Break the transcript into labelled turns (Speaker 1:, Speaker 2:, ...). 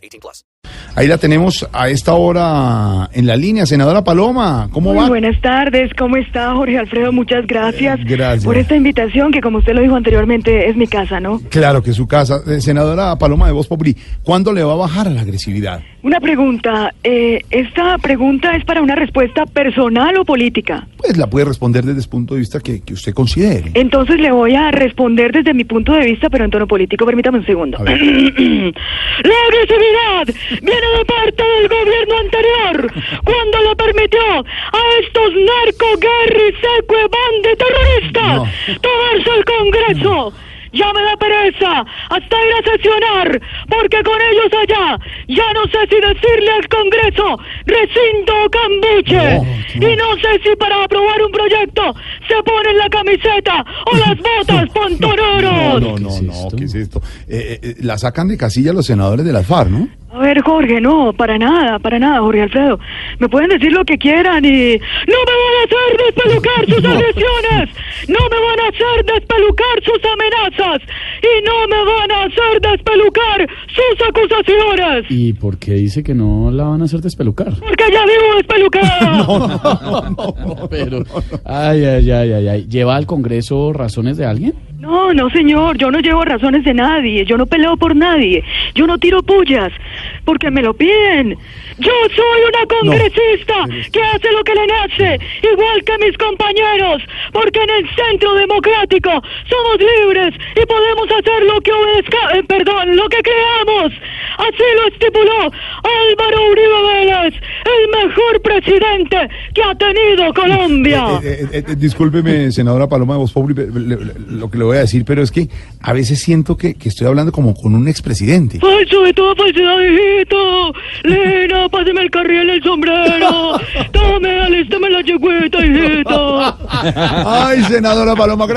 Speaker 1: 18 plus.
Speaker 2: Ahí la tenemos a esta hora en la línea, senadora Paloma. ¿Cómo
Speaker 3: Muy
Speaker 2: va?
Speaker 3: buenas tardes, ¿cómo está Jorge Alfredo? Muchas gracias,
Speaker 2: Eh, gracias.
Speaker 3: por esta invitación que como usted lo dijo anteriormente es mi casa, ¿no?
Speaker 2: Claro que su casa. Eh, senadora Paloma de Voz Populi, ¿cuándo le va a bajar a la agresividad?
Speaker 3: Una pregunta, eh, ¿esta pregunta es para una respuesta personal o política?
Speaker 2: Pues la puede responder desde el punto de vista que, que usted considere.
Speaker 3: Entonces le voy a responder desde mi punto de vista, pero en tono político. Permítame un segundo. La agresividad viene de parte del gobierno anterior, cuando le permitió a estos narco, guerri, seque, bande, terroristas tomarse el Congreso. Ya me da pereza hasta ir a sesionar, porque con ellos allá ya no sé si decirle al Congreso recinto o cambuche. Y no sé si para aprobar un proyecto se ponen la camiseta o las botas
Speaker 2: No,
Speaker 3: pontonoros.
Speaker 2: no, no, no, ¿qué es esto? Eh, eh, la sacan de casilla los senadores de las FARC, ¿no?
Speaker 3: A ver, Jorge, no, para nada, para nada, Jorge Alfredo. Me pueden decir lo que quieran y no me van a hacer despelucar sus agresiones, no me van a hacer despelucar sus amenazas y no me van a hacer despelucar sus acusaciones.
Speaker 4: ¿Y por qué dice que no la van a hacer despelucar?
Speaker 3: Porque ya vivo despelucada.
Speaker 4: Pero, ay, ay, ay, ay, ay. ¿Lleva al Congreso razones de alguien?
Speaker 3: No, no, señor, yo no llevo razones de nadie, yo no peleo por nadie, yo no tiro pullas, porque me lo piden. Yo soy una congresista que hace lo que le nace, igual que mis compañeros, porque en el centro democrático somos libres y podemos hacer lo que obedezca, eh, perdón, lo que creamos. Así lo estipuló Álvaro Uribe Vélez, el mejor presidente que ha tenido Colombia.
Speaker 2: Eh, eh, eh, discúlpeme, senadora Paloma de Voz le- lo que le voy a decir, pero es que a veces siento que, que estoy hablando como con un expresidente.
Speaker 3: Falso de toda falsedad, hijito. Lena, páseme el carriel, el sombrero. Tome, alístame la chiquita, hijito.
Speaker 2: Ay, senadora Paloma, gracias.